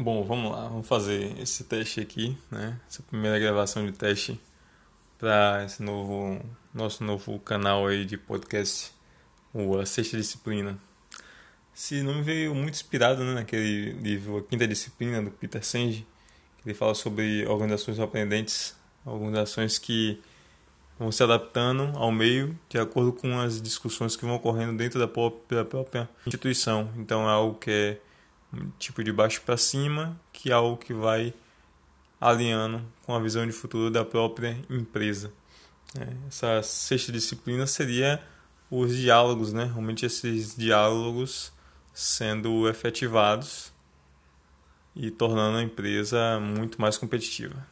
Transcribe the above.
Bom, vamos lá, vamos fazer esse teste aqui, né? Essa primeira gravação de teste para esse novo nosso novo canal aí de podcast, o A Sexta Disciplina. Esse nome veio muito inspirado né, naquele livro A Quinta Disciplina do Peter Senge, que ele fala sobre organizações aprendentes, organizações que vão se adaptando ao meio de acordo com as discussões que vão ocorrendo dentro da própria, da própria instituição. Então é algo que é tipo de baixo para cima, que é algo que vai alinhando com a visão de futuro da própria empresa. É, essa sexta disciplina seria os diálogos, né? Realmente esses diálogos sendo efetivados e tornando a empresa muito mais competitiva.